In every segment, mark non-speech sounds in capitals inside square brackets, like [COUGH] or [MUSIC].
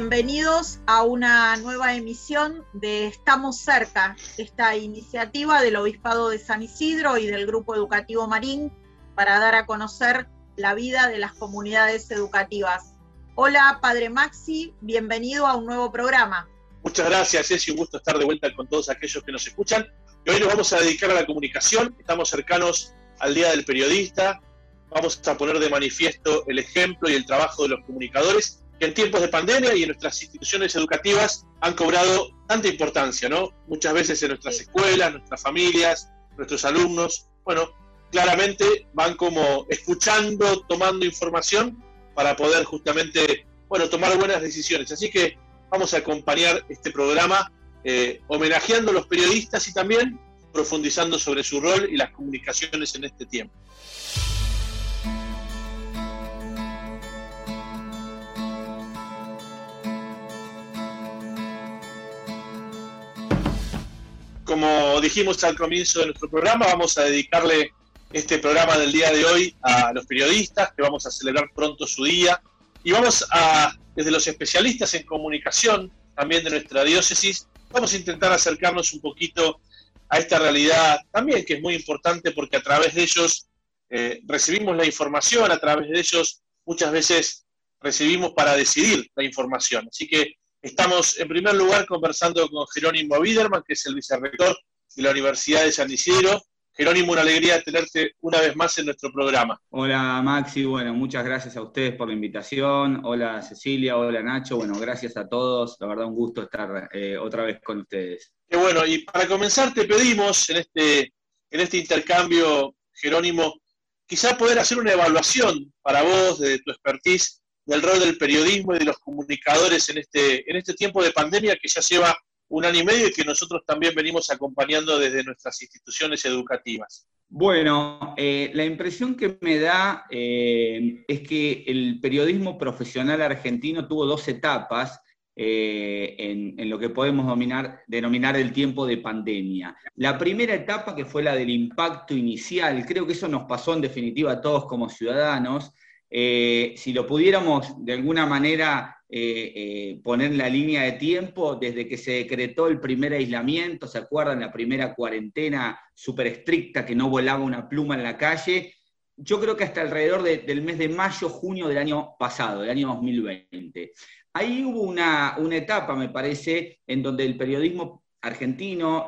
Bienvenidos a una nueva emisión de Estamos cerca, esta iniciativa del Obispado de San Isidro y del Grupo Educativo Marín para dar a conocer la vida de las comunidades educativas. Hola, Padre Maxi, bienvenido a un nuevo programa. Muchas gracias, es un gusto estar de vuelta con todos aquellos que nos escuchan. Y hoy nos vamos a dedicar a la comunicación, estamos cercanos al Día del Periodista, vamos a poner de manifiesto el ejemplo y el trabajo de los comunicadores que en tiempos de pandemia y en nuestras instituciones educativas han cobrado tanta importancia, ¿no? Muchas veces en nuestras escuelas, nuestras familias, nuestros alumnos, bueno, claramente van como escuchando, tomando información para poder justamente, bueno, tomar buenas decisiones. Así que vamos a acompañar este programa eh, homenajeando a los periodistas y también profundizando sobre su rol y las comunicaciones en este tiempo. Como dijimos al comienzo de nuestro programa, vamos a dedicarle este programa del día de hoy a los periodistas, que vamos a celebrar pronto su día, y vamos a, desde los especialistas en comunicación, también de nuestra diócesis, vamos a intentar acercarnos un poquito a esta realidad también, que es muy importante porque a través de ellos eh, recibimos la información, a través de ellos muchas veces recibimos para decidir la información. Así que Estamos en primer lugar conversando con Jerónimo Widerman, que es el vicerrector de la Universidad de San Isidro. Jerónimo, una alegría tenerte una vez más en nuestro programa. Hola Maxi, bueno, muchas gracias a ustedes por la invitación. Hola Cecilia, hola Nacho, bueno, gracias a todos. La verdad, un gusto estar eh, otra vez con ustedes. Qué bueno, y para comenzar te pedimos en este, en este intercambio, Jerónimo, quizá poder hacer una evaluación para vos de tu expertise del rol del periodismo y de los comunicadores en este, en este tiempo de pandemia que ya lleva un año y medio y que nosotros también venimos acompañando desde nuestras instituciones educativas. Bueno, eh, la impresión que me da eh, es que el periodismo profesional argentino tuvo dos etapas eh, en, lo que podemos denominar el tiempo de pandemia. La primera etapa, que fue la del impacto inicial, creo que eso nos pasó en definitiva a todos como ciudadanos, eh, si lo pudiéramos de alguna manera eh, eh, poner la línea de tiempo, desde que se decretó el primer aislamiento, ¿se acuerdan? La primera cuarentena súper estricta que no volaba una pluma en la calle. Yo creo que hasta alrededor del mes de mayo, junio del año pasado, del año 2020. Ahí hubo una, una etapa, me parece, en donde el periodismo argentino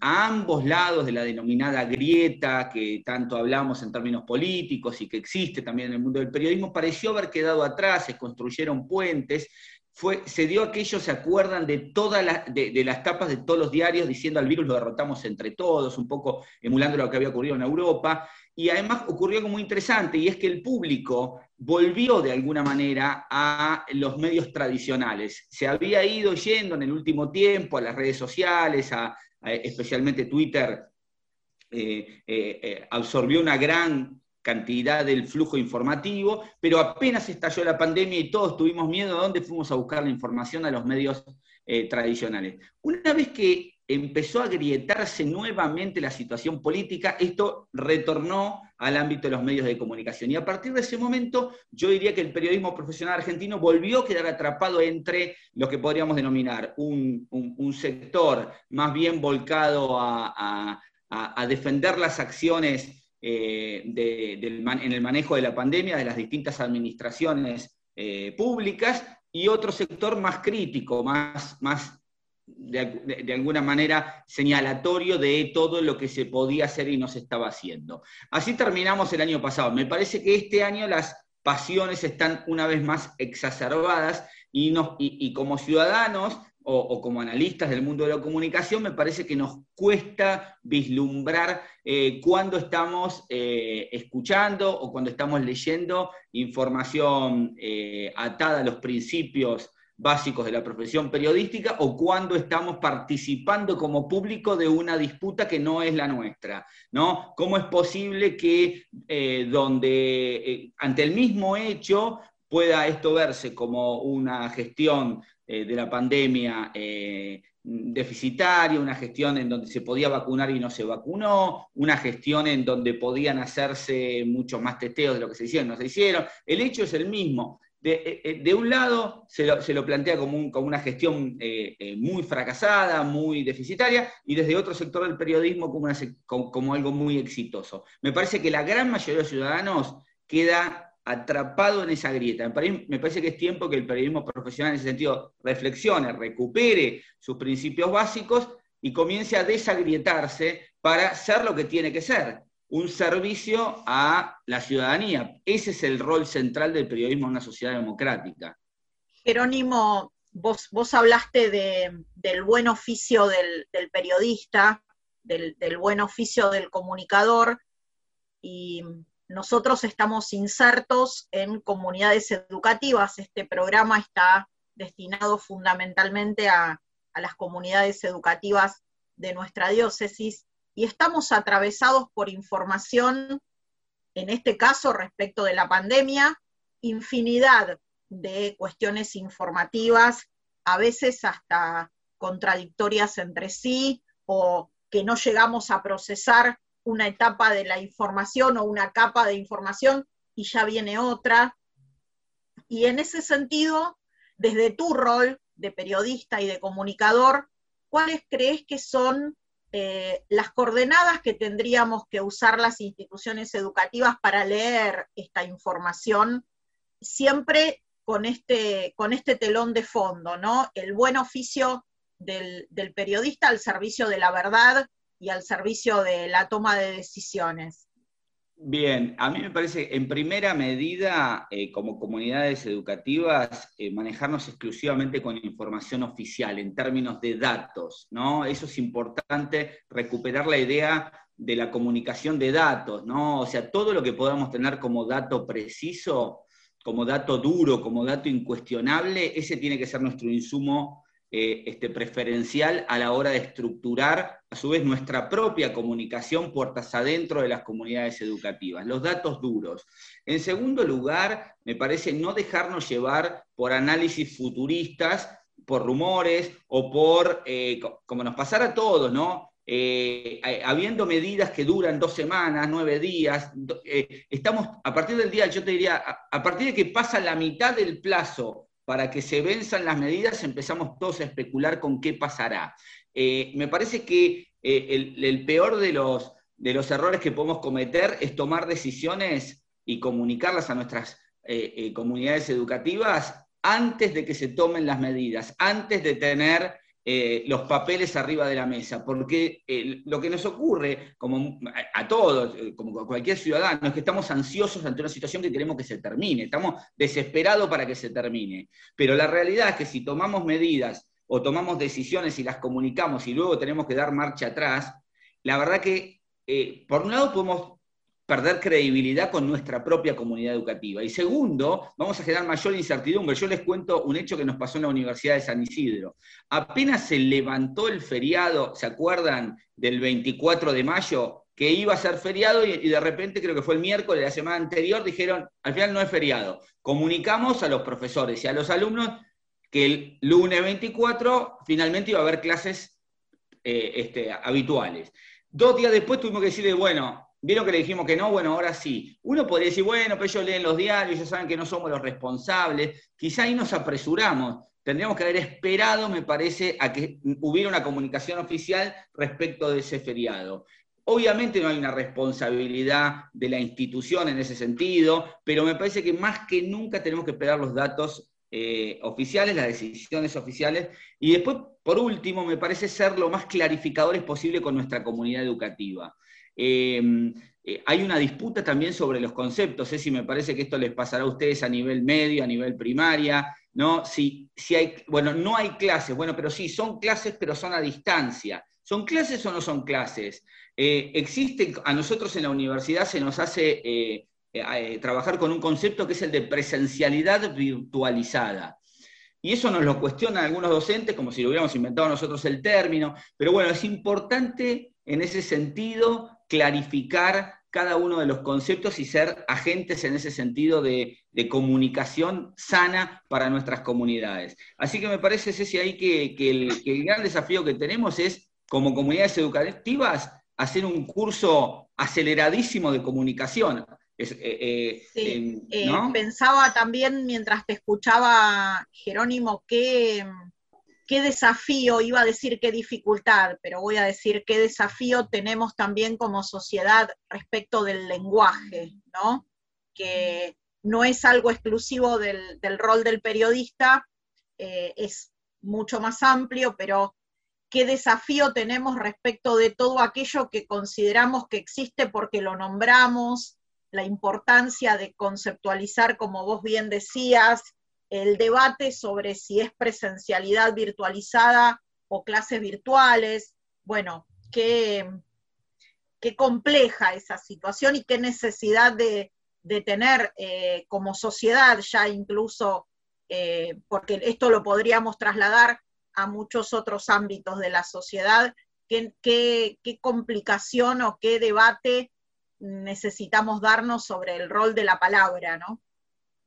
a ambos lados de la denominada grieta que tanto hablamos en términos políticos y que existe también en el mundo del periodismo, pareció haber quedado atrás, se construyeron puentes, fue, se dio aquello, se acuerdan de todas las, de, las tapas de todos los diarios diciendo al virus lo derrotamos entre todos, un poco emulando lo que había ocurrido en Europa, y además ocurrió algo muy interesante, y es que el público volvió de alguna manera a los medios tradicionales. Se había ido yendo en el último tiempo a las redes sociales, a, especialmente Twitter, eh, eh, eh, absorbió una gran cantidad del flujo informativo, pero apenas estalló la pandemia y todos tuvimos miedo, ¿a dónde fuimos a buscar la información? A los medios tradicionales. Una vez que empezó a agrietarse nuevamente la situación política, esto retornó al ámbito de los medios de comunicación. Y a partir de ese momento, yo diría que el periodismo profesional argentino volvió a quedar atrapado entre lo que podríamos denominar un, sector más bien volcado a, defender las acciones eh, en el manejo de la pandemia de las distintas administraciones eh, públicas y otro sector más crítico, más, más de, alguna manera señalatorio de todo lo que se podía hacer y no se estaba haciendo. Así terminamos el año pasado. Me parece que este año las pasiones están una vez más exacerbadas y, y, como ciudadanos o, como analistas del mundo de la comunicación, me parece que nos cuesta vislumbrar eh, cuando estamos eh, escuchando o cuando estamos leyendo información eh, atada a los principios básicos de la profesión periodística o cuando estamos participando como público de una disputa que no es la nuestra, ¿no? ¿Cómo es posible que eh, donde eh, ante el mismo hecho pueda esto verse como una gestión eh, de la pandemia deficitaria, una gestión en donde se podía vacunar y no se vacunó, una gestión en donde podían hacerse muchos más testeos de lo que se hicieron, no se hicieron. El hecho es el mismo de, eh, eh, un lado se lo, plantea como, una gestión muy fracasada, muy deficitaria, y desde otro sector del periodismo como, como, algo muy exitoso. Me parece que la gran mayoría de los ciudadanos queda atrapado en esa grieta. Me parece que es tiempo que el periodismo profesional en ese sentido reflexione, recupere sus principios básicos y comience a desagrietarse para ser lo que tiene que ser, un servicio a la ciudadanía. Ese es el rol central del periodismo en una sociedad democrática. Jerónimo, vos, vos hablaste del buen oficio del, periodista, del, del, buen oficio del comunicador, y nosotros estamos insertos en comunidades educativas. Este programa está destinado fundamentalmente a, a las comunidades educativas de nuestra diócesis y estamos atravesados por información, en este caso respecto de la pandemia, infinidad de cuestiones informativas, a veces hasta contradictorias entre sí o que no llegamos a procesar una etapa de la información o una capa de información y ya viene otra. Y en ese sentido, desde tu rol de periodista y de comunicador, ¿cuáles crees que son eh, las coordenadas que tendríamos que usar las instituciones educativas para leer esta información, siempre con este, con este telón de fondo, ¿no? El buen oficio del, del periodista al servicio de la verdad y al servicio de la toma de decisiones. Bien, a mí me parece, en primera medida, eh, como comunidades educativas, eh, manejarnos exclusivamente con información oficial en términos de datos, ¿no? Eso es importante, recuperar la idea de la comunicación de datos, ¿no? O sea, todo lo que podamos tener como dato preciso, como dato duro, como dato incuestionable, ese tiene que ser nuestro insumo eh, este, preferencial a la hora de estructurar, a su vez, nuestra propia comunicación puertas adentro de las comunidades educativas, los datos duros. En segundo lugar, me parece no dejarnos llevar por análisis futuristas, por rumores o por, eh, como nos pasara a todos, ¿no? Eh, habiendo medidas que duran dos semanas, nueve días, estamos, a partir del día, yo te diría, a, partir de que pasa la mitad del plazo para que se venzan las medidas, empezamos todos a especular con qué pasará. Eh, me parece que eh, el, peor de los, de los errores que podemos cometer es tomar decisiones y comunicarlas a nuestras eh, comunidades educativas antes de que se tomen las medidas, antes de tener eh, los papeles arriba de la mesa, porque eh, lo que nos ocurre, como a, todos, eh, como a cualquier ciudadano, es que estamos ansiosos ante una situación que queremos que se termine, estamos desesperados para que se termine. Pero la realidad es que si tomamos medidas o tomamos decisiones y las comunicamos y luego tenemos que dar marcha atrás, la verdad que, por un lado, podemos perder credibilidad con nuestra propia comunidad educativa. Y segundo, vamos a generar mayor incertidumbre. Yo les cuento un hecho que nos pasó en la Universidad de San Isidro. Apenas se levantó el feriado, ¿se acuerdan del 24 de mayo? que iba a ser feriado y, de repente, creo que fue el miércoles de la semana anterior, dijeron, al final no es feriado. Comunicamos a los profesores y a los alumnos que el lunes 24 finalmente iba a haber clases eh, este, habituales. Dos días después tuvimos que decirle, bueno, Vieron que le dijimos que no, bueno, ahora sí. Uno podría decir, bueno, pero ellos leen los diarios, ya saben que no somos los responsables. Quizá ahí nos apresuramos. Tendríamos que haber esperado, me parece, a que hubiera una comunicación oficial respecto de ese feriado. Obviamente no hay una responsabilidad de la institución en ese sentido, pero me parece que más que nunca tenemos que esperar los datos eh, oficiales, las decisiones oficiales, y después, por último, me parece ser lo más clarificadores posible con nuestra comunidad educativa. Em, eh, hay una disputa también sobre los conceptos, si me parece que esto les pasará a ustedes a nivel medio, a nivel primaria, ¿no? Si, si hay, bueno, no hay clases, bueno, pero sí, son clases, pero son a distancia. ¿Son clases o no son clases? Eh, existe, a nosotros en la universidad se nos hace eh, trabajar con un concepto que es el de presencialidad virtualizada. Y eso nos lo cuestionan algunos docentes como si lo hubiéramos inventado nosotros el término, pero bueno, es importante en ese sentido clarificar cada uno de los conceptos y ser agentes en ese sentido de, comunicación sana para nuestras comunidades. Así que me parece, Ceci, ahí que, el, gran desafío que tenemos es, como comunidades educativas, hacer un curso aceleradísimo de comunicación. Eh, sí. pensaba también mientras te escuchaba, Jerónimo, qué, qué desafío, iba a decir qué dificultad, pero voy a decir qué desafío tenemos también como sociedad respecto del lenguaje, ¿no? Que no es algo exclusivo del, rol del periodista, eh, es mucho más amplio, pero qué desafío tenemos respecto de todo aquello que consideramos que existe porque lo nombramos, la importancia de conceptualizar, como vos bien decías, el debate sobre si es presencialidad virtualizada o clases virtuales. Bueno, qué, qué compleja esa situación y qué necesidad de, de tener eh, como sociedad ya incluso, eh, porque esto lo podríamos trasladar a muchos otros ámbitos de la sociedad, qué, qué, complicación o qué debate necesitamos darnos sobre el rol de la palabra, ¿no?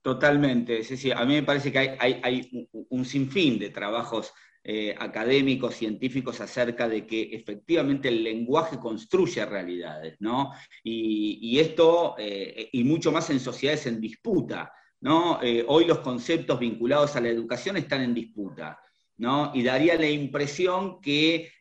Totalmente, sí, A mí me parece que hay, un sinfín de trabajos eh, académicos, científicos acerca de que efectivamente el lenguaje construye realidades, ¿no? Y, esto, eh, y mucho más en sociedades en disputa, ¿no? Eh, hoy los conceptos vinculados a la educación están en disputa, ¿no? Y daría la impresión que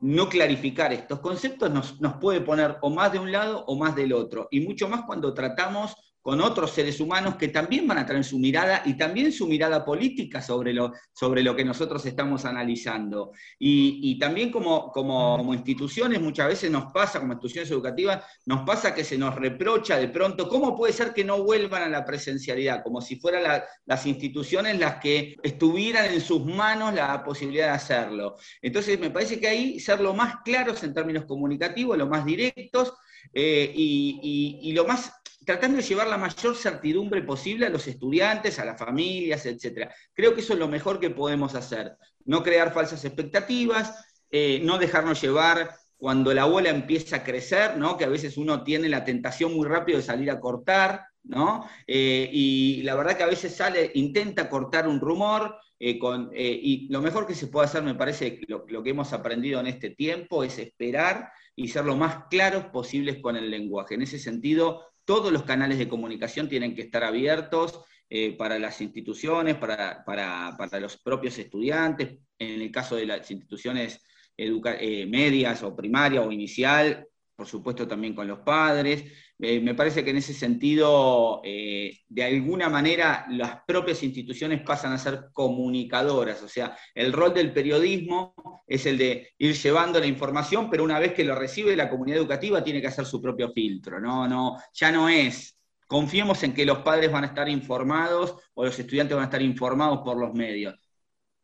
no clarificar estos conceptos nos puede poner o más de un lado o más del otro, y mucho más cuando tratamos con otros seres humanos que también van a traer su mirada y también su mirada política sobre lo, sobre lo que nosotros estamos analizando. Y, también como, como, instituciones muchas veces nos pasa, como instituciones educativas, nos pasa que se nos reprocha de pronto, ¿cómo puede ser que no vuelvan a la presencialidad? Como si fueran las instituciones las que estuvieran en sus manos la posibilidad de hacerlo. Entonces me parece que ahí ser lo más claros en términos comunicativos, lo más directos eh, y lo más tratando de llevar la mayor certidumbre posible a los estudiantes, a las familias, etc. Creo que eso es lo mejor que podemos hacer. No crear falsas expectativas, eh, no dejarnos llevar cuando la bola empieza a crecer, ¿no? que a veces uno tiene la tentación muy rápido de salir a cortar, ¿no? Eh, y la verdad que a veces sale, intenta cortar un rumor, eh, y lo mejor que se puede hacer, me parece, lo, lo que hemos aprendido en este tiempo es esperar y ser lo más claros posibles con el lenguaje. En ese sentido, todos los canales de comunicación tienen que estar abiertos eh, para las instituciones, para, los propios estudiantes, en el caso de las instituciones eh, medias o primaria o inicial, por supuesto también con los padres. Eh, me parece que en ese sentido, eh, de alguna manera, las propias instituciones pasan a ser comunicadoras, o sea, el rol del periodismo es el de ir llevando la información, pero una vez que lo recibe la comunidad educativa tiene que hacer su propio filtro, no, no, ya no es. Confiemos en que los padres van a estar informados o los estudiantes van a estar informados por los medios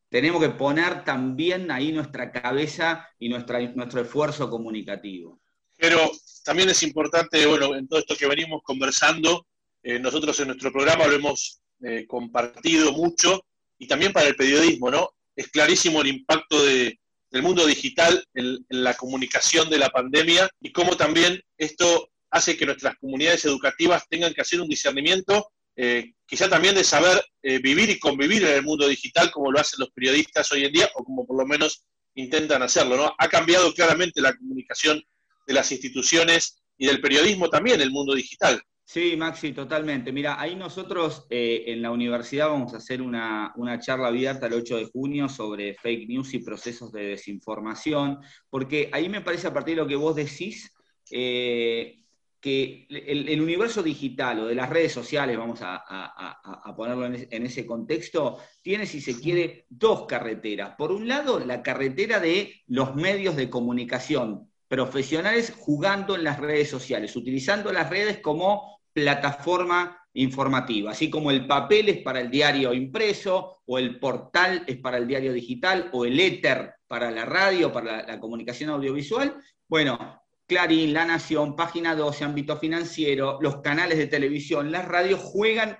tenemos que poner también ahí nuestra cabeza y nuestro esfuerzo comunicativo. Pero también es importante, bueno, en todo esto que venimos conversando, eh, nosotros en nuestro programa lo hemos eh, compartido mucho y también para el periodismo, ¿no? Es clarísimo el impacto del mundo digital en, la comunicación de la pandemia y cómo también esto hace que nuestras comunidades educativas tengan que hacer un discernimiento, eh, quizá también de saber vivir y convivir en el mundo digital como lo hacen los periodistas hoy en día o como por lo menos intentan hacerlo, ¿no? Ha cambiado claramente la comunicación de las instituciones y del periodismo también, el mundo digital. Sí, Maxi, totalmente. Mira, ahí nosotros eh, en la universidad vamos a hacer una, charla abierta el 8 de junio sobre fake news y procesos de desinformación, porque ahí me parece a partir de lo que vos decís, eh, que el, universo digital o de las redes sociales, vamos a, ponerlo en, ese contexto, tiene, si se quiere, dos carreteras. Por un lado, la carretera de los medios de comunicación profesionales jugando en las redes sociales, utilizando las redes como plataforma informativa, así como el papel es para el diario impreso, o el portal es para el diario digital, o el éter para la radio, para la, comunicación audiovisual. Bueno, Clarín, La Nación, Página 12, Ámbito Financiero, los canales de televisión, las radios juegan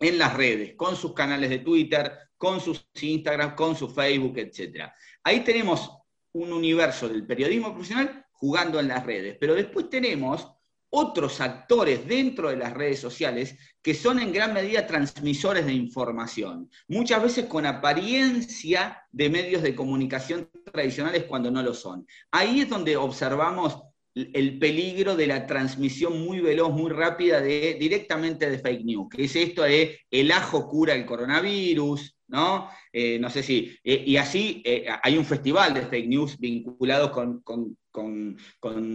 en las redes, con sus canales de Twitter, con sus Instagram, con su Facebook, etc. Ahí tenemos un universo del periodismo profesional jugando en las redes. Pero después tenemos otros actores dentro de las redes sociales que son en gran medida transmisores de información, muchas veces con apariencia de medios de comunicación tradicionales cuando no lo son. Ahí es donde observamos el peligro de la transmisión muy veloz, muy rápida directamente de fake news, que es esto de el ajo cura el coronavirus, ¿no? Eh, no sé si, eh, y así eh, hay un festival de fake news vinculados con,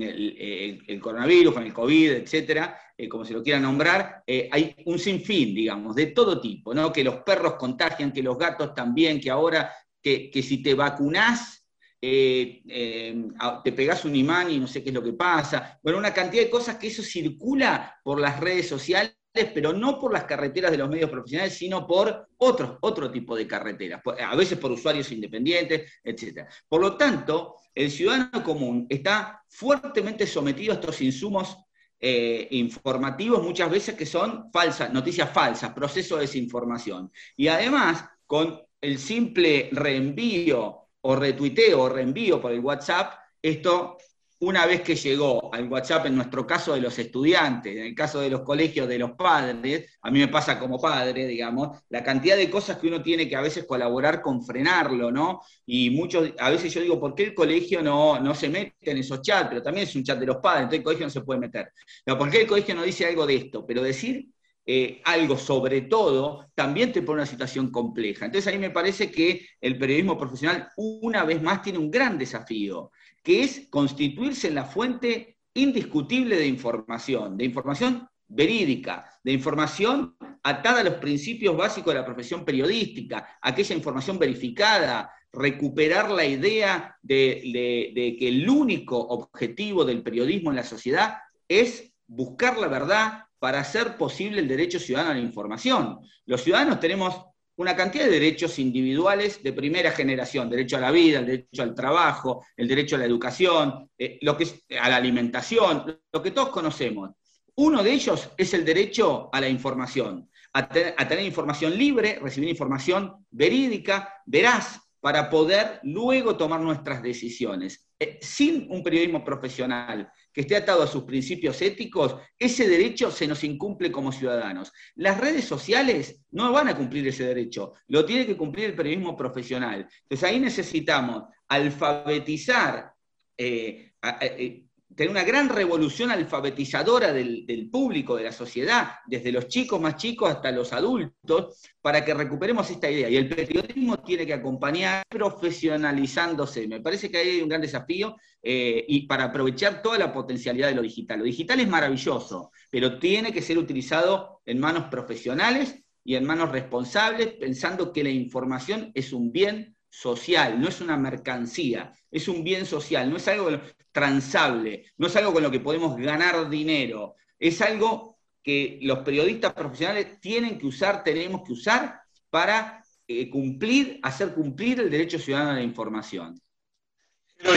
el, coronavirus, con el COVID, etcétera, como se lo quiera nombrar, hay un sinfín, digamos, de todo tipo, ¿no? Que los perros contagian, que los gatos también, que ahora, que, que si te vacunás, te pegas un imán y no sé qué es lo que pasa. Bueno, una cantidad de cosas que eso circula por las redes sociales, pero no por las carreteras de los medios profesionales, sino por otro, otro tipo de carreteras, a veces por usuarios independientes, etc. Por lo tanto, el ciudadano común está fuertemente sometido a estos insumos eh, informativos, muchas veces que son falsas, noticias falsas, proceso de desinformación. Y además, con el simple reenvío o retuiteo o reenvío por el WhatsApp, esto una vez que llegó al WhatsApp, en nuestro caso de los estudiantes, en el caso de los colegios de los padres, a mí me pasa como padre, digamos, la cantidad de cosas que uno tiene que a veces colaborar con frenarlo, ¿no? Y muchos, a veces yo digo, ¿por qué el colegio no, no se mete en esos chats? Pero también es un chat de los padres, entonces el colegio no se puede meter. Pero ¿por qué el colegio no dice algo de esto? Pero decir eh, algo sobre todo, también te pone una situación compleja. Entonces a mí me parece que el periodismo profesional una vez más tiene un gran desafío, que es constituirse en la fuente indiscutible de información, de información verídica, de información atada a los principios básicos de la profesión periodística, aquella información verificada, recuperar la idea de que el único objetivo del periodismo en la sociedad es buscar la verdad, para hacer posible el derecho ciudadano a la información. Los ciudadanos tenemos una cantidad de derechos individuales de primera generación, derecho a la vida, el derecho al trabajo, el derecho a la educación, eh, lo que a la alimentación, lo que todos conocemos. Uno de ellos es el derecho a la información, a tener información libre, recibir información verídica, veraz, para poder luego tomar nuestras decisiones. Eh, sin un periodismo profesional que esté atado a sus principios éticos, ese derecho se nos incumple como ciudadanos. Las redes sociales no van a cumplir ese derecho, lo tiene que cumplir el periodismo profesional. Entonces ahí necesitamos alfabetizar eh, eh, tener una gran revolución alfabetizadora del, público, de la sociedad, desde los chicos más chicos hasta los adultos, para que recuperemos esta idea. Y el periodismo tiene que acompañar profesionalizándose. Me parece que hay un gran desafío eh, y para aprovechar toda la potencialidad de lo digital. Lo digital es maravilloso, pero tiene que ser utilizado en manos profesionales y en manos responsables, pensando que la información es un bien social, no es una mercancía, es un bien social, no es algo transable, no es algo con lo que podemos ganar dinero, es algo que los periodistas profesionales tienen que usar, tenemos que usar para eh, cumplir, hacer cumplir el derecho ciudadano a la información.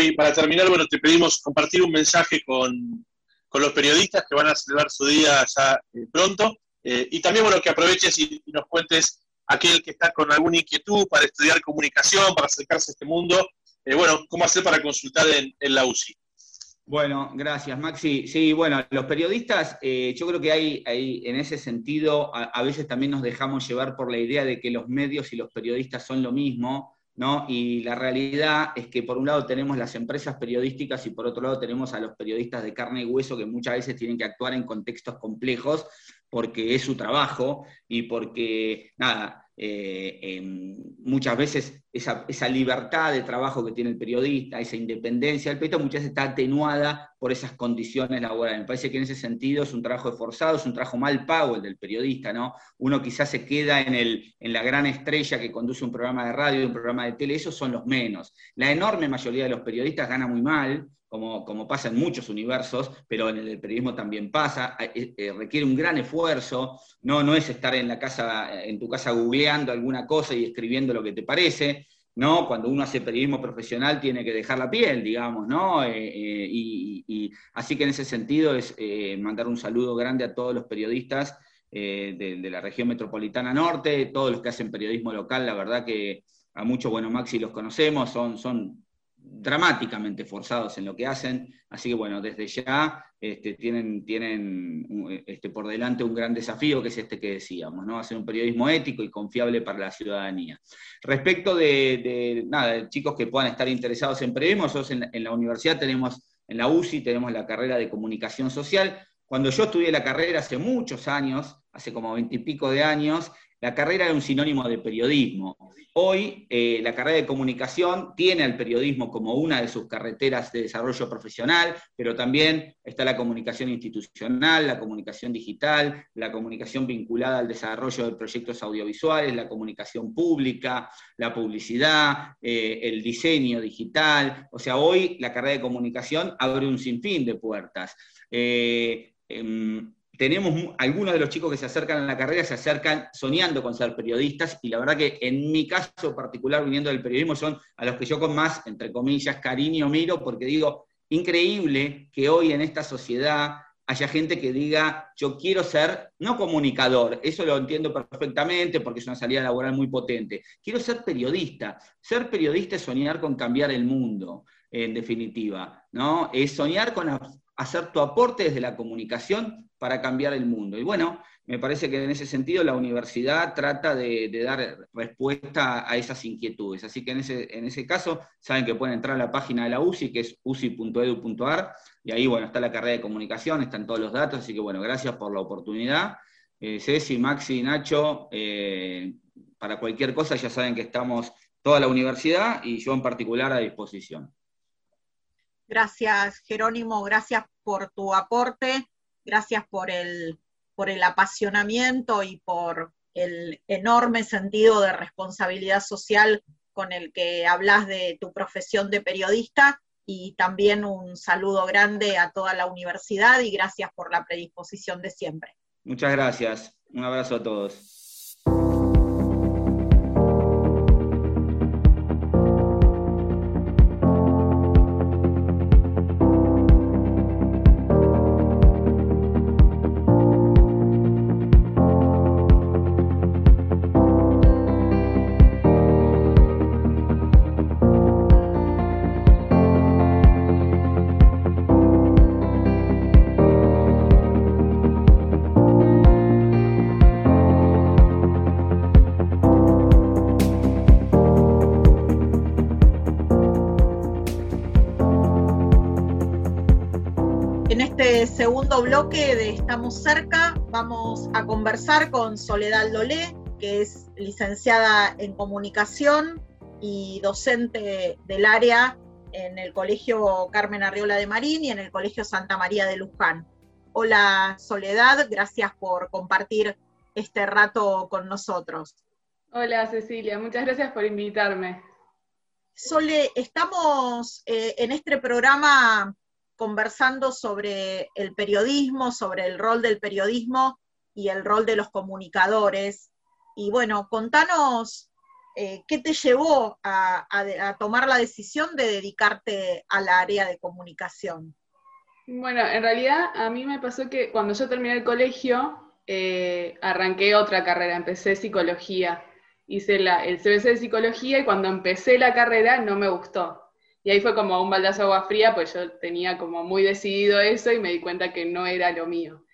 Y para terminar, bueno, te pedimos compartir un mensaje con, los periodistas que van a celebrar su día ya eh, pronto. Eh, y también, bueno, que aproveches y, nos cuentes aquel que está con alguna inquietud para estudiar comunicación, para acercarse a este mundo, bueno, cómo hacer para consultar en, la UCI. Bueno, gracias, Maxi. Sí, bueno, los periodistas, eh, yo creo que hay, en ese sentido, a, veces también nos dejamos llevar por la idea de que los medios y los periodistas son lo mismo, ¿no? Y la realidad es que por un lado tenemos las empresas periodísticas y por otro lado tenemos a los periodistas de carne y hueso que muchas veces tienen que actuar en contextos complejos porque es su trabajo y porque, nada, eh, muchas veces esa, libertad de trabajo que tiene el periodista, esa independencia del periodista, muchas veces está atenuada por esas condiciones laborales. Me parece que en ese sentido es un trabajo esforzado, es un trabajo mal pago el del periodista, ¿no? Uno quizás se queda en, el, en la gran estrella que conduce un programa de radio, un programa de tele, esos son los menos. La enorme mayoría de los periodistas gana muy mal, como, pasa en muchos universos, pero en el periodismo también pasa, eh, eh, requiere un gran esfuerzo, no, no es estar en, la casa, en tu casa googleando alguna cosa y escribiendo lo que te parece, ¿no? Cuando uno hace periodismo profesional tiene que dejar la piel, digamos, ¿no? Eh, y, así que en ese sentido es mandar un saludo grande a todos los periodistas de, de, la región metropolitana norte, todos los que hacen periodismo local, la verdad que a muchos, bueno, Maxi los conocemos, son, son dramáticamente forzados en lo que hacen, así que bueno, desde ya este, tienen, tienen este, por delante un gran desafío que es este que decíamos, ¿no? hacer un periodismo ético y confiable para la ciudadanía. Respecto de, nada, chicos que puedan estar interesados en periodismo, nosotros en, la universidad tenemos en la UCI tenemos la carrera de comunicación social. Cuando yo estudié la carrera hace muchos años, hace como veintipico de años, la carrera era un sinónimo de periodismo. Hoy eh, la carrera de comunicación tiene al periodismo como una de sus carreteras de desarrollo profesional, pero también está la comunicación institucional, la comunicación digital, la comunicación vinculada al desarrollo de proyectos audiovisuales, la comunicación pública, la publicidad, eh, el diseño digital. O sea, hoy la carrera de comunicación abre un sinfín de puertas. Eh, em, tenemos algunos de los chicos que se acercan a la carrera, se acercan soñando con ser periodistas, y la verdad que en mi caso particular, viniendo del periodismo, son a los que yo con más, entre comillas, cariño miro, porque digo, increíble que hoy en esta sociedad haya gente que diga, yo quiero ser, no comunicador, eso lo entiendo perfectamente porque es una salida laboral muy potente, quiero ser periodista. Ser periodista es soñar con cambiar el mundo, en definitiva, ¿no? Es soñar con hacer tu aporte desde la comunicación para cambiar el mundo. Y bueno, me parece que en ese sentido la universidad trata de, dar respuesta a esas inquietudes. Así que en ese, en ese caso, saben que pueden entrar a la página de la UCI, que es uci.edu.ar, y ahí, bueno, está la carrera de comunicación, están todos los datos, así que bueno, gracias por la oportunidad. Eh, Ceci, Maxi, Nacho, eh, para cualquier cosa ya saben que estamos toda la universidad y yo en particular a disposición. Gracias, Jerónimo, gracias por tu aporte, gracias por el, por el apasionamiento y por el enorme sentido de responsabilidad social con el que hablas de tu profesión de periodista y también un saludo grande a toda la universidad y gracias por la predisposición de siempre. Muchas gracias. Un abrazo a todos. Segundo bloque de Estamos cerca vamos a conversar con Soledad Lolé, que es licenciada en comunicación y docente del área en el Colegio Carmen Arriola de Marín y en el Colegio Santa María de Luján. Hola Soledad, gracias por compartir este rato con nosotros. Hola Cecilia, muchas gracias por invitarme. Sole, estamos eh, en este programa conversando sobre el periodismo, sobre el rol del periodismo y el rol de los comunicadores. Y bueno, contanos eh, qué te llevó a, tomar la decisión de dedicarte al área de comunicación. Bueno, en realidad a mí me pasó que cuando yo terminé el colegio, eh, arranqué otra carrera, empecé psicología. Hice el CBC de psicología y cuando empecé la carrera no me gustó y ahí fue como un baldazo de agua fría, pues yo tenía como muy decidido eso y me di cuenta que no era lo mío.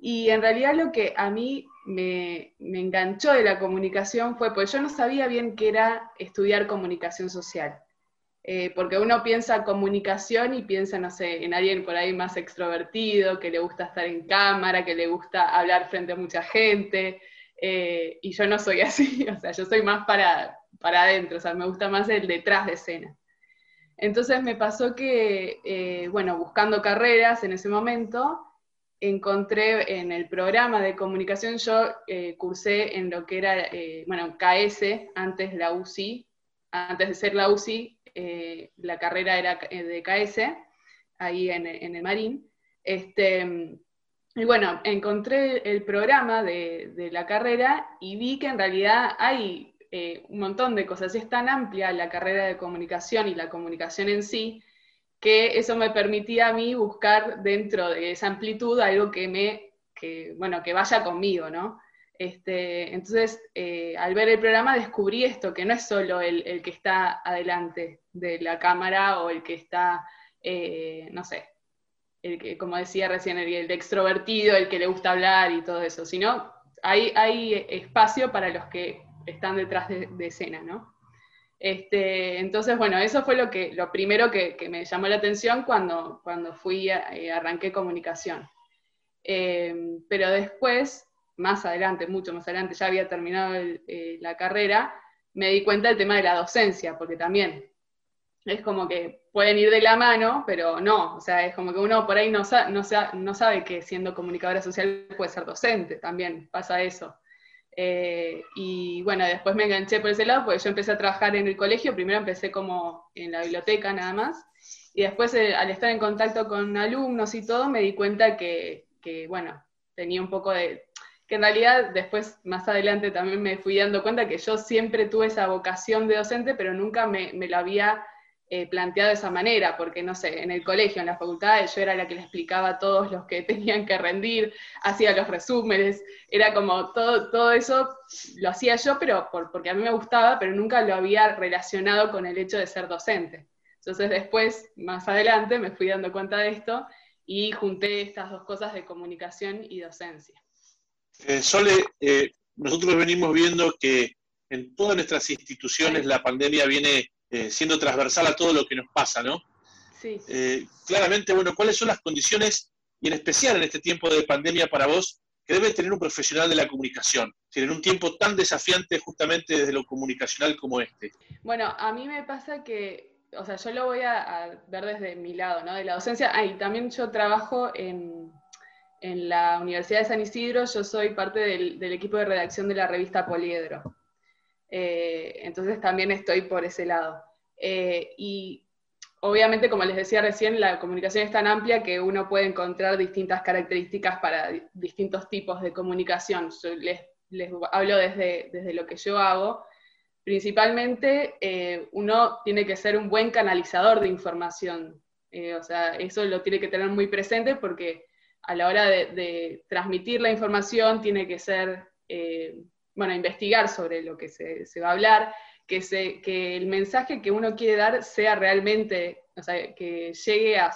Y en realidad lo que a mí me, enganchó de la comunicación fue, pues yo no sabía bien qué era estudiar comunicación social. Eh, porque uno piensa comunicación y piensa, no sé, en alguien por ahí más extrovertido, que le gusta estar en cámara, que le gusta hablar frente a mucha gente, eh, y yo no soy [LAUGHS] así, o sea, yo soy más para, para adentro, o sea, me gusta más el detrás de escena. Entonces me pasó que, eh, bueno, buscando carreras en ese momento, encontré en el programa de comunicación, yo eh, cursé en lo que era, eh, bueno, KS, antes la UCI, antes de ser la UCI, la carrera era de KS, ahí en, el Marín. Este, y bueno, encontré el programa de, de la carrera y vi que en realidad hay eh, un montón de cosas. Es tan amplia la carrera de comunicación y la comunicación en sí, que eso me permitía a mí buscar dentro de esa amplitud algo que me, que, bueno, que vaya conmigo, ¿no? Este, entonces, eh, al ver el programa descubrí esto, que no es solo el, que está adelante de la cámara o el que está, eh, no sé, el que, como decía recién, el, el, extrovertido, el que le gusta hablar y todo eso, sino hay, hay espacio para los que están detrás de, escena, ¿no? Este, entonces, bueno, eso fue lo, que, lo primero que, me llamó la atención cuando, cuando fui, eh, arranqué comunicación. Eh, pero después, más adelante, mucho más adelante, ya había terminado eh, la carrera, me di cuenta del tema de la docencia, porque también es como que pueden ir de la mano, pero no, o sea, es como que uno por ahí no, no, no sabe que siendo comunicadora social puede ser docente, también pasa eso. Eh, y bueno, después me enganché por ese lado, porque yo empecé a trabajar en el colegio, primero empecé como en la biblioteca nada más, y después eh, al estar en contacto con alumnos y todo, me di cuenta que, que, bueno, tenía un poco de... que en realidad después, más adelante también me fui dando cuenta que yo siempre tuve esa vocación de docente, pero nunca me, me la había eh, planteado de esa manera, porque no sé, en el colegio, en la facultad, yo era la que le explicaba a todos los que [LAUGHS] tenían que rendir, hacía los resúmenes, era como todo, todo eso lo hacía yo, pero porque a mí me gustaba, pero nunca lo había relacionado con el hecho de ser docente. Entonces después, más adelante, me fui dando cuenta de esto y junté estas dos cosas de comunicación y docencia. Eh, Sole, eh, nosotros venimos viendo que en todas nuestras instituciones la pandemia viene eh, siendo transversal a todo lo que nos pasa, ¿no? Sí. Eh, claramente, bueno, ¿cuáles son las condiciones, y en especial en este tiempo de pandemia para vos, que debe tener un profesional de la comunicación, en un tiempo tan desafiante justamente desde lo comunicacional como este? Bueno, a mí me pasa que, o sea, yo lo voy a, ver desde mi lado, ¿no? De la docencia, ah, y también yo trabajo en, en la Universidad de San Isidro, yo soy parte del, del equipo de redacción de la revista Poliedro. Eh, entonces también estoy por ese lado. Eh, y obviamente, como les decía recién, la comunicación es tan amplia que uno puede encontrar distintas características para distintos tipos de comunicación. les, hablo desde, desde, lo que yo hago. Principalmente, eh, uno tiene que ser un buen canalizador de información. o sea, eso lo tiene que tener muy presente porque a la hora de, transmitir la información tiene que ser bueno, investigar sobre lo que se, va a hablar, que, se, que el mensaje que uno quiere dar sea realmente, o sea, que llegue a,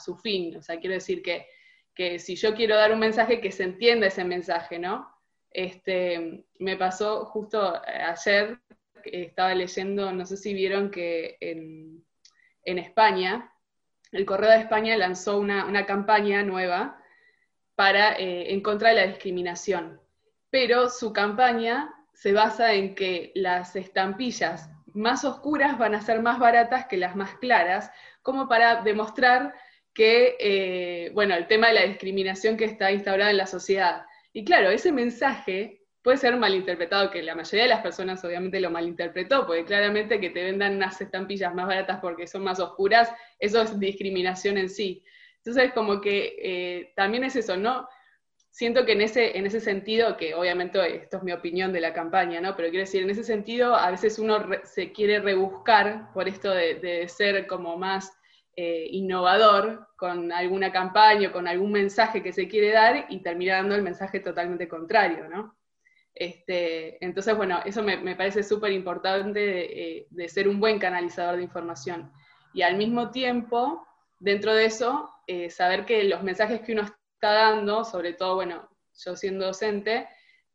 su fin. O sea, quiero decir que, que, si yo quiero dar un mensaje, que se entienda ese mensaje, ¿no? Este, me pasó justo ayer, estaba leyendo, no sé si vieron que en, España, el Correo de España lanzó una, campaña nueva para, eh, en contra de la discriminación pero su campaña se basa en que las estampillas más oscuras van a ser más baratas que las más claras, como para demostrar que, eh, bueno, el tema de la discriminación que está instaurada en la sociedad. Y claro, ese mensaje puede ser malinterpretado, que la mayoría de las personas obviamente lo malinterpretó, porque claramente que te vendan unas estampillas más baratas porque son más oscuras, eso es discriminación en sí. Entonces, como que eh, también es eso, ¿no? Siento que en ese, en ese sentido, que obviamente esto es mi opinión de la campaña, ¿no? Pero quiero decir, en ese sentido, a veces uno se quiere rebuscar por esto de, ser como más eh, innovador con alguna campaña o con algún mensaje que se quiere dar y termina dando el mensaje totalmente contrario, ¿no? Este, entonces, bueno, eso me, parece súper importante de, de, ser un buen canalizador de información. Y al mismo tiempo, dentro de eso, eh, saber que los mensajes que uno dando, sobre todo, bueno, yo siendo docente,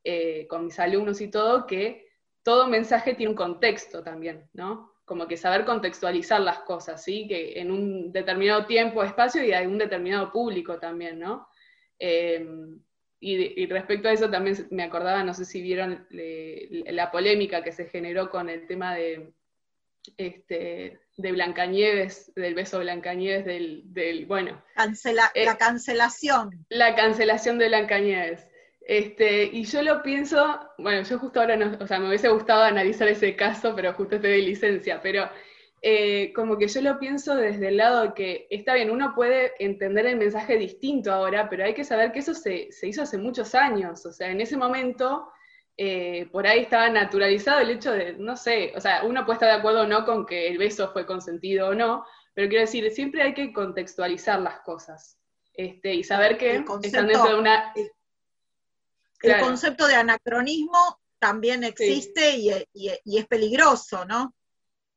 eh, con mis alumnos y todo, que todo mensaje tiene un contexto también, ¿no? Como que saber contextualizar las cosas, ¿sí? Que en un determinado tiempo, espacio y hay un determinado público también, ¿no? Em, y, respecto a eso también me acordaba, no sé si vieron la polémica que se generó con el tema de, este, de Blancanieves, del beso Blancanieves, del, del bueno. Cancela, eh, la cancelación. La cancelación de Blancanieves. Este, y yo lo pienso, bueno, yo justo ahora no, o sea, me hubiese gustado analizar ese caso, pero justo estoy de licencia, pero eh, como que yo lo pienso desde el lado de que está bien, uno puede entender el mensaje distinto ahora, pero hay que saber que eso se, se hizo hace muchos años, o sea, en ese momento eh, por ahí estaba naturalizado el hecho de, no sé, o sea, uno puede estar de acuerdo o no con que el beso fue consentido o no, pero quiero decir, siempre hay que contextualizar las cosas este, y saber que están dentro de una... El, concepto de anacronismo también existe y, es peligroso, ¿no?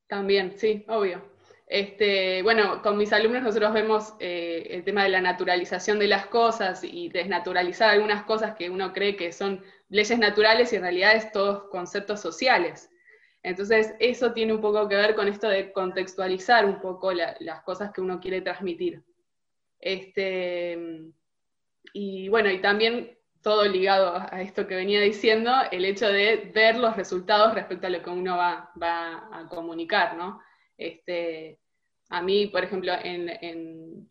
También, sí, obvio. Este, bueno, con mis alumnos nosotros vemos eh, el tema de la naturalización de las cosas y desnaturalizar algunas cosas que uno cree que son leyes naturales y en realidad es todos conceptos sociales. Entonces, eso tiene un poco que ver con esto de contextualizar un poco las cosas que uno quiere transmitir. Este, y bueno, y también todo ligado a esto que venía diciendo, el hecho de ver los resultados respecto a lo que uno va, a comunicar, ¿no? Este, a mí, por ejemplo,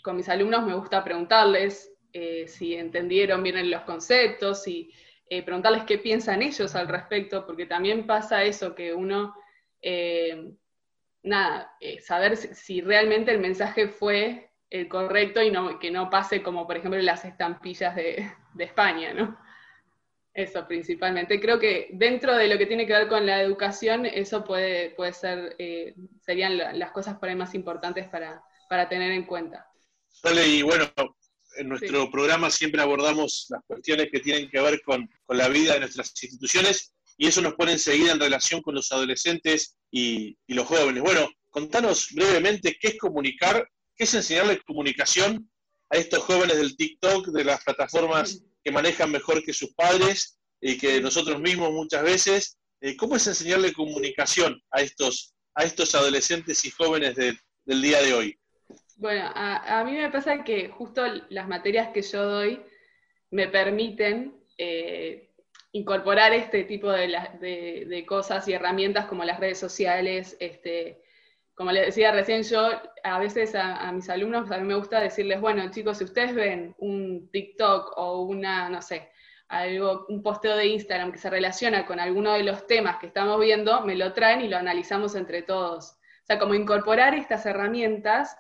con mis alumnos me gusta preguntarles eh, si entendieron bien los conceptos, y eh, preguntarles qué piensan ellos al respecto, porque también pasa eso que uno, eh, nada, saber si, realmente el mensaje fue el correcto y no, que no pase como, por ejemplo, las estampillas de, España, ¿no? Eso principalmente. Creo que dentro de lo que tiene que ver con la educación, eso puede, puede ser, serían las cosas por ahí más importantes para, para tener en cuenta. Vale, y bueno, en nuestro programa siempre abordamos las cuestiones que tienen que ver con, la vida de nuestras instituciones y eso nos pone enseguida en relación con los adolescentes y, los jóvenes. Bueno, contanos brevemente qué es comunicar, qué es enseñarle comunicación a estos jóvenes del TikTok, de las plataformas que manejan mejor que sus padres y que nosotros mismos muchas veces. Eh, ¿Cómo es enseñarle comunicación a estos, a estos adolescentes y jóvenes del día de hoy? Bueno, a, mí me pasa que justo las materias que yo doy me permiten eh, incorporar este tipo de, cosas y herramientas como las redes sociales. Este, como les decía recién, yo a veces a, mis alumnos a mí me gusta decirles, bueno chicos, si ustedes ven un TikTok o una, no sé, algo, un posteo de Instagram que se relaciona con alguno de los temas que estamos viendo, me lo traen y lo analizamos entre todos. O sea, como incorporar estas herramientas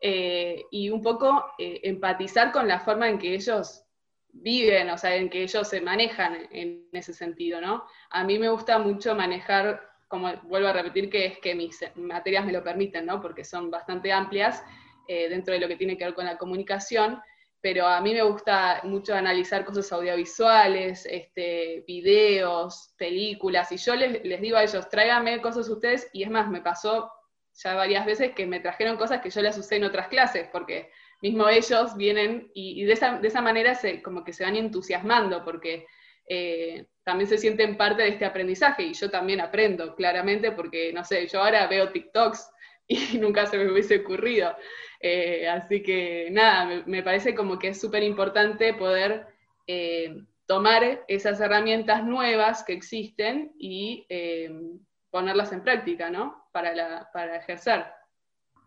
eh, y un poco eh, empatizar con la forma en que ellos viven, o sea, en que ellos se manejan en ese sentido, ¿no? A mí me gusta mucho manejar, como vuelvo a repetir, que es que mis materias me lo permiten, ¿no? Porque son bastante amplias eh, dentro de lo que tiene que ver con la comunicación, pero a mí me gusta mucho analizar cosas audiovisuales, este, videos, películas, y yo les, les digo a ellos, tráigame cosas ustedes, y es más, me pasó ya varias veces que me trajeron cosas que yo las usé en otras clases, porque mismo ellos vienen y, de, esa, de, esa, manera se, como que se van entusiasmando, porque eh, también se sienten parte de este aprendizaje y yo también aprendo, claramente, porque, no sé, yo ahora veo TikToks [LAUGHS] y nunca se me hubiese ocurrido. Eh, así que nada, me, parece como que es súper importante poder eh, tomar esas herramientas nuevas que existen y ponerlas en práctica, ¿no? Para, para ejercer.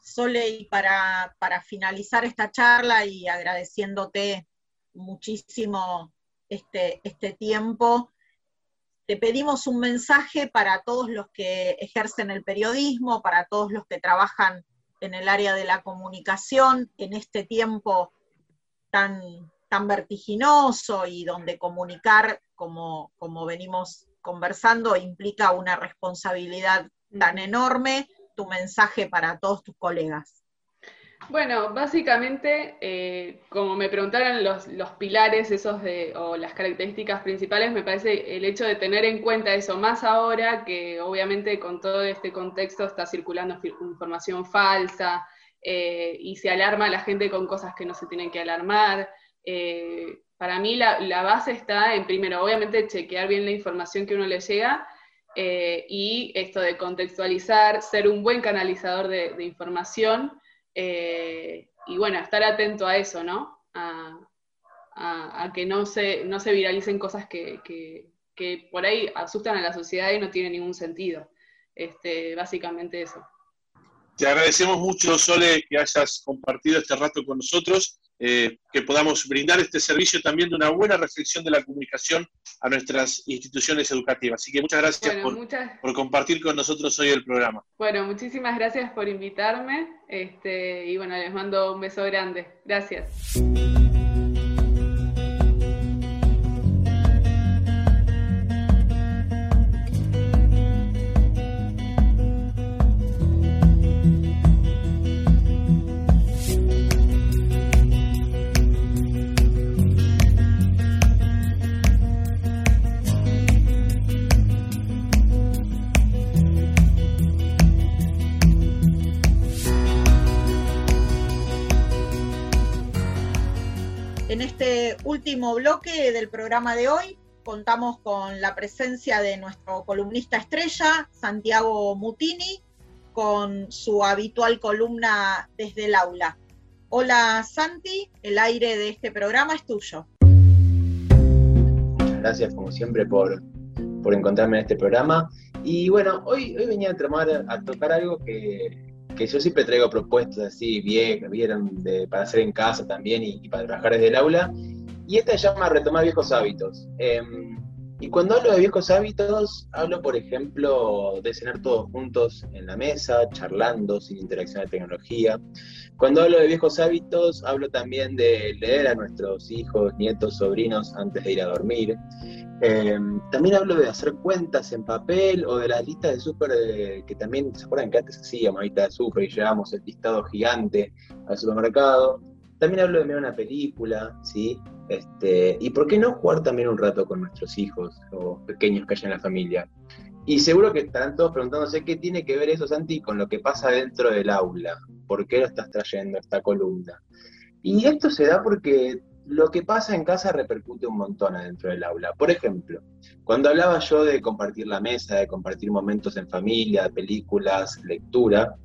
Sole, y para, finalizar esta charla y agradeciéndote muchísimo este, este tiempo, te pedimos un mensaje para todos los que ejercen el periodismo, para todos los que trabajan en el área de la comunicación, en este tiempo tan, tan vertiginoso y donde comunicar, como, como venimos conversando implica una responsabilidad tan enorme, tu mensaje para todos tus colegas. Bueno, básicamente, eh, como me preguntaron los, pilares esos de, o las características principales, me parece el hecho de tener en cuenta eso, más ahora que obviamente con todo este contexto está circulando información falsa eh, y se alarma a la gente con cosas que no se tienen que alarmar. Eh, para mí la, base está en, primero, obviamente, chequear bien la información que uno le llega y esto de contextualizar, ser un buen canalizador de, información eh, y, bueno, estar atento a eso, ¿no? A, que no se, no se viralicen cosas que, por ahí asustan a la sociedad y no tienen ningún sentido. Este, básicamente eso. Te agradecemos mucho, Sole, que hayas compartido este rato con nosotros. Eh, que podamos brindar este servicio también de una buena reflexión de la comunicación a nuestras instituciones educativas. Así que muchas gracias por, compartir con nosotros hoy el programa. Bueno, muchísimas gracias por invitarme este, y bueno, les mando un beso grande. Gracias. Último bloque del programa de hoy contamos con la presencia de nuestro columnista estrella, Santiago Mutini, con su habitual columna desde el aula. Hola Santi, el aire de este programa es tuyo. Gracias como siempre por, por encontrarme en este programa. Y bueno, hoy, hoy venía a, tomar, a tocar algo que, que yo siempre traigo propuestas así, viejas, para hacer en casa también y, para trabajar desde el aula. Y esta se llama retomar viejos hábitos. Em, y cuando hablo de viejos hábitos, hablo, por ejemplo, de cenar todos juntos en la mesa, charlando, sin interacción de tecnología. Cuando hablo de viejos hábitos, hablo también de leer a nuestros hijos, nietos, sobrinos antes de ir a dormir. Em, también hablo de hacer cuentas en papel o de las listas de súper eh, que también, ¿se acuerdan que antes hacíamos lista de súper y llevábamos el listado gigante al supermercado? También hablo de ver una película, ¿sí? Este, y por qué no jugar también un rato con nuestros hijos o pequeños que hay en la familia. Y seguro que estarán todos preguntándose qué tiene que ver eso, Santi, con lo que pasa dentro del aula. ¿Por qué lo estás trayendo esta columna? Y esto se da porque lo que pasa en casa repercute un montón adentro del aula. Por ejemplo, cuando hablaba yo de compartir la mesa, de compartir momentos en familia, películas, lectura,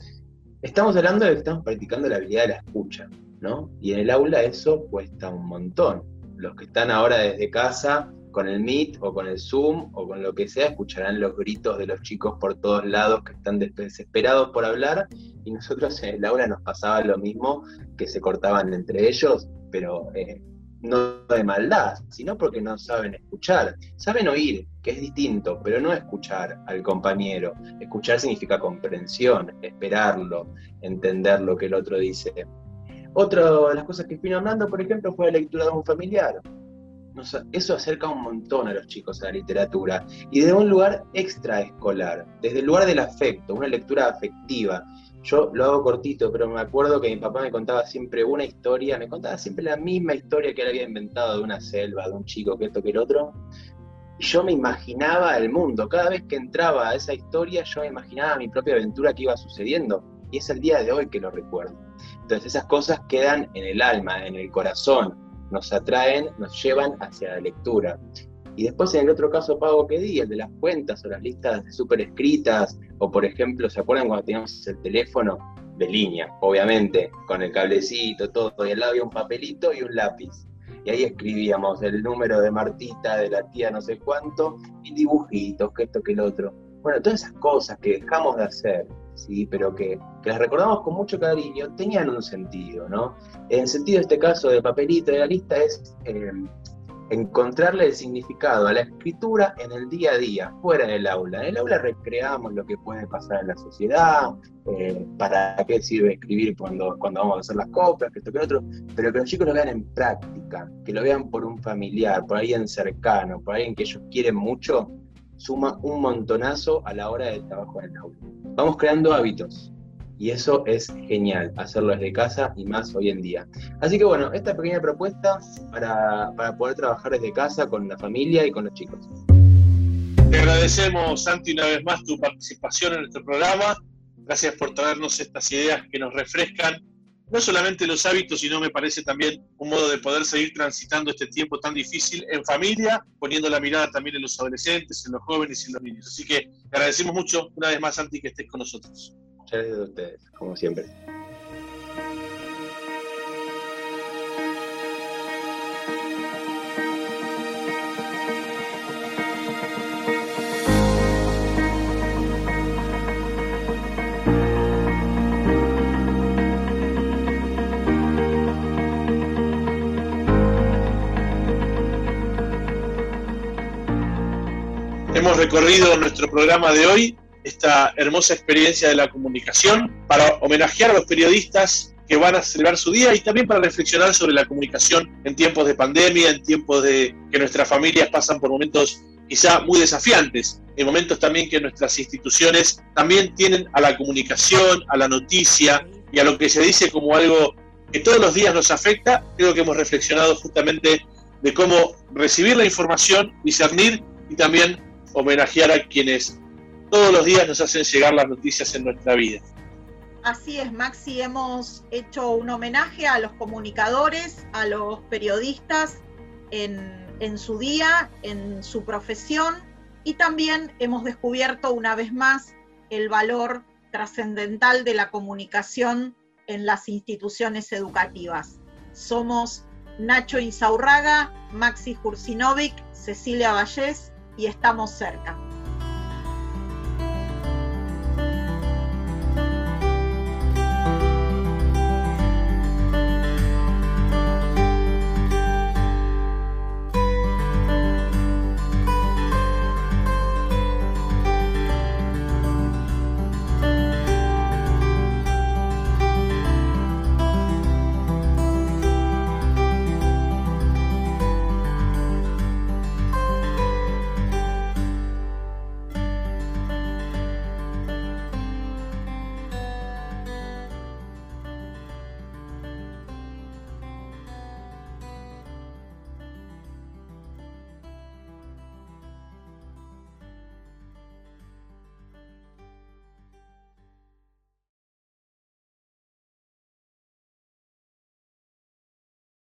estamos hablando de que estamos practicando la habilidad de la escucha, ¿no? Y en el aula eso cuesta un montón. Los que están ahora desde casa con el Meet o con el Zoom o con lo que sea, escucharán los gritos de los chicos por todos lados que están desesperados por hablar y nosotros en el aula nos pasaba lo mismo, que se cortaban entre ellos, pero eh, no de maldad, sino porque no saben escuchar. Saben oír, que es distinto, pero no escuchar al compañero. Escuchar significa comprensión, esperarlo, entender lo que el otro dice. Otra de las cosas que fui hablando, por ejemplo, fue la lectura de un familiar eso acerca un montón a los chicos a la literatura y de un lugar extraescolar, desde el lugar del afecto, una lectura afectiva. Yo lo hago cortito, pero me acuerdo que mi papá me contaba siempre una historia, me contaba siempre la misma historia que él había inventado de una selva, de un chico, que esto, que el otro. Yo me imaginaba el mundo, cada vez que entraba a esa historia yo me imaginaba mi propia aventura que iba sucediendo y es el día de hoy que lo recuerdo. Entonces esas cosas quedan en el alma, en el corazón, nos atraen, nos llevan hacia la lectura. Y después en el otro caso pago que di, el de las cuentas o las listas súper escritas, o por ejemplo, ¿se acuerdan cuando teníamos el teléfono de línea? Obviamente, con el cablecito, todo, y al lado había un papelito y un lápiz. Y ahí escribíamos el número de Martita, de la tía no sé cuánto, y dibujitos, que esto, que el otro. Bueno, todas esas cosas que dejamos de hacer, ¿sí? pero que, las recordamos con mucho cariño, tenían un sentido, ¿no? En sentido, de este caso de papelito de la lista es eh, encontrarle el significado a la escritura en el día a día, fuera del aula. En el aula recreamos lo que puede pasar en la sociedad, eh, para qué sirve escribir cuando, cuando vamos a hacer las copias, que esto que otro, pero que los chicos lo vean en práctica, que lo vean por un familiar, por alguien cercano, por alguien que ellos quieren mucho, suma un montonazo a la hora del trabajo en el aula. Vamos creando hábitos y eso es genial, hacerlo desde casa y más hoy en día. Así que bueno, esta pequeña propuesta para, para poder trabajar desde casa con la familia y con los chicos. Te agradecemos, Santi, una vez más tu participación en nuestro programa. Gracias por traernos estas ideas que nos refrescan no solamente los hábitos, sino me parece también un modo de poder seguir transitando este tiempo tan difícil en familia, poniendo la mirada también en los adolescentes, en los jóvenes y en los niños. Así que agradecemos mucho una vez más, Santi, que estés con nosotros. Muchas gracias a ustedes, como siempre. Recorrido en nuestro programa de hoy esta hermosa experiencia de la comunicación para homenajear a los periodistas que van a celebrar su día y también para reflexionar sobre la comunicación en tiempos de pandemia, en tiempos de que nuestras familias pasan por momentos quizá muy desafiantes, en momentos también que nuestras instituciones también tienen a la comunicación, a la noticia y a lo que se dice como algo que todos los días nos afecta, creo que hemos reflexionado justamente de cómo recibir la información, discernir y también homenajear a quienes todos los días nos hacen llegar las noticias en nuestra vida. Así es, Maxi, hemos hecho un homenaje a los comunicadores, a los periodistas en, su día, en su profesión, y también hemos descubierto una vez más el valor trascendental de la comunicación en las instituciones educativas. Somos Nacho Insaurraga, Maxi Jursinovic, Cecilia Vallés y estamos cerca.